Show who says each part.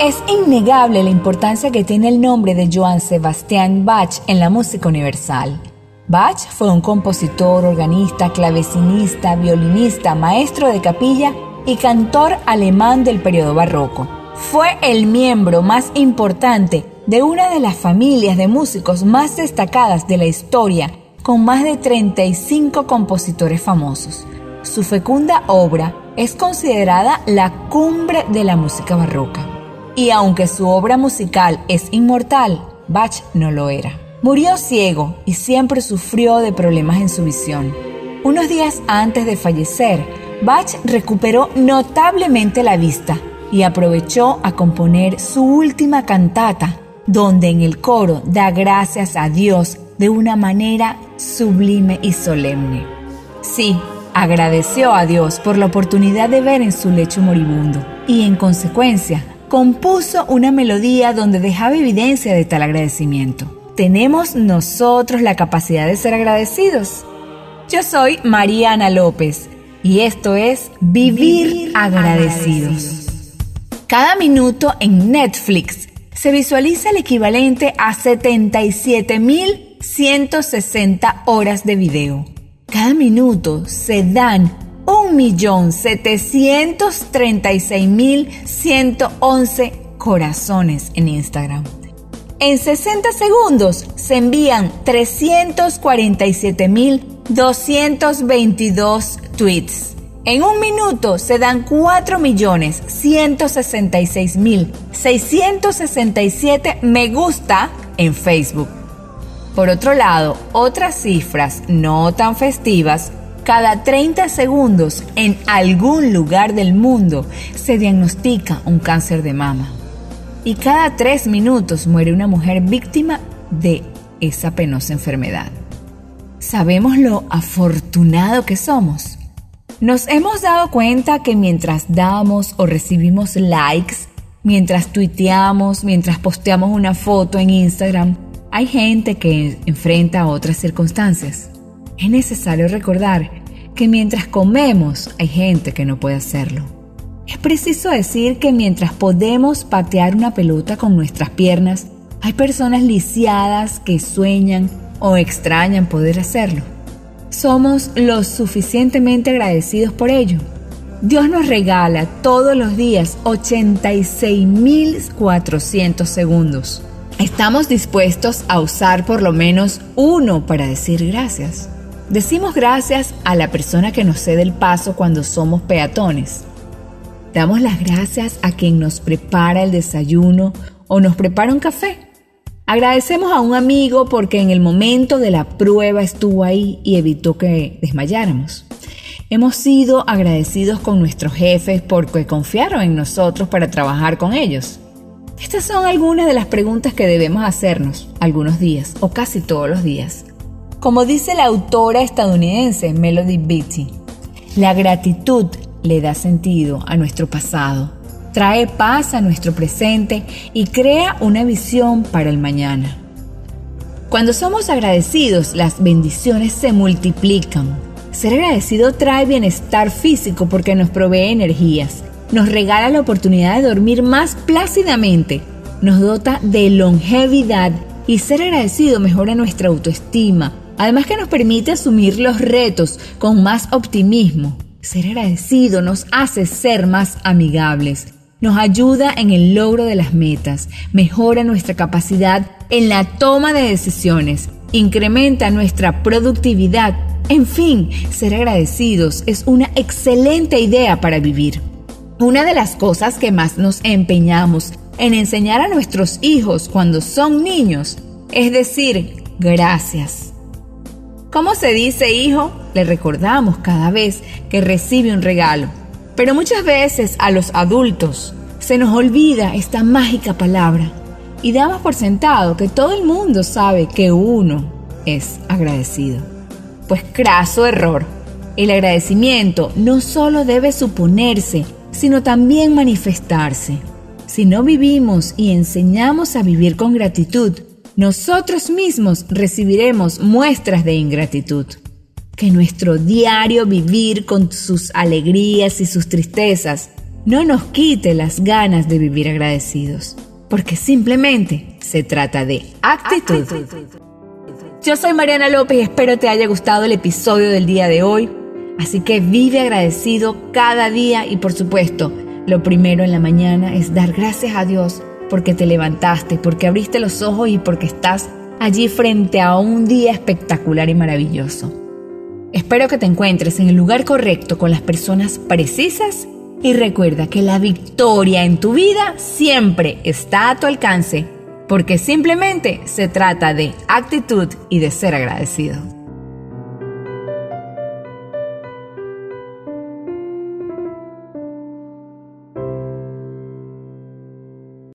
Speaker 1: Es innegable la importancia que tiene el nombre de Johann Sebastian Bach en la música universal. Bach fue un compositor, organista, clavecinista, violinista, maestro de capilla y cantor alemán del periodo barroco. Fue el miembro más importante de una de las familias de músicos más destacadas de la historia, con más de 35 compositores famosos. Su fecunda obra es considerada la cumbre de la música barroca. Y aunque su obra musical es inmortal, Bach no lo era. Murió ciego y siempre sufrió de problemas en su visión. Unos días antes de fallecer, Bach recuperó notablemente la vista y aprovechó a componer su última cantata, donde en el coro da gracias a Dios de una manera sublime y solemne. Sí, agradeció a Dios por la oportunidad de ver en su lecho moribundo y en consecuencia compuso una melodía donde dejaba evidencia de tal agradecimiento. ¿Tenemos nosotros la capacidad de ser agradecidos? Yo soy Mariana López y esto es Vivir, agradecidos. Cada minuto en Netflix se visualiza el equivalente a 77.160 horas de video. Cada minuto se dan 1.736.111 corazones en Instagram. En 60 segundos se envían 347.222 tweets. En un minuto se dan 4.166.667 me gusta en Facebook. Por otro lado, otras cifras no tan festivas cada 30 segundos en algún lugar del mundo se diagnostica un cáncer de mama. Y cada 3 minutos muere una mujer víctima de esa penosa enfermedad. ¿Sabemos lo afortunado que somos? Nos hemos dado cuenta que mientras damos o recibimos likes, mientras tuiteamos, mientras posteamos una foto en Instagram, hay gente que enfrenta otras circunstancias. Es necesario recordar que mientras comemos hay gente que no puede hacerlo. Es preciso decir que mientras podemos patear una pelota con nuestras piernas, hay personas lisiadas que sueñan o extrañan poder hacerlo. Somos lo suficientemente agradecidos por ello. Dios nos regala todos los días 86.400 segundos. Estamos dispuestos a usar por lo menos uno para decir gracias. Decimos gracias a la persona que nos cede el paso cuando somos peatones. Damos las gracias a quien nos prepara el desayuno o nos prepara un café. Agradecemos a un amigo porque en el momento de la prueba estuvo ahí y evitó que desmayáramos. Hemos sido agradecidos con nuestros jefes porque confiaron en nosotros para trabajar con ellos. Estas son algunas de las preguntas que debemos hacernos algunos días o casi todos los días. Como dice la autora estadounidense Melody Beatty, la gratitud le da sentido a nuestro pasado, trae paz a nuestro presente y crea una visión para el mañana. Cuando somos agradecidos, las bendiciones se multiplican. Ser agradecido trae bienestar físico porque nos provee energías, nos regala la oportunidad de dormir más plácidamente, nos dota de longevidad y ser agradecido mejora nuestra autoestima, Además que nos permite asumir los retos con más optimismo. Ser agradecido nos hace ser más amigables, nos ayuda en el logro de las metas, mejora nuestra capacidad en la toma de decisiones, incrementa nuestra productividad. En fin, ser agradecidos es una excelente idea para vivir. Una de las cosas que más nos empeñamos en enseñar a nuestros hijos cuando son niños es decir gracias. ¿Cómo se dice hijo? Le recordamos cada vez que recibe un regalo. Pero muchas veces a los adultos se nos olvida esta mágica palabra y damos por sentado que todo el mundo sabe que uno es agradecido. Pues craso error. El agradecimiento no solo debe suponerse, sino también manifestarse. Si no vivimos y enseñamos a vivir con gratitud, nosotros mismos recibiremos muestras de ingratitud. Que nuestro diario vivir con sus alegrías y sus tristezas no nos quite las ganas de vivir agradecidos, porque simplemente se trata de actitud. Yo soy Mariana López y espero te haya gustado el episodio del día de hoy. Así que vive agradecido cada día y por supuesto, lo primero en la mañana es dar gracias a Dios porque te levantaste, porque abriste los ojos y porque estás allí frente a un día espectacular y maravilloso. Espero que te encuentres en el lugar correcto con las personas precisas y recuerda que la victoria en tu vida siempre está a tu alcance porque simplemente se trata de actitud y de ser agradecido.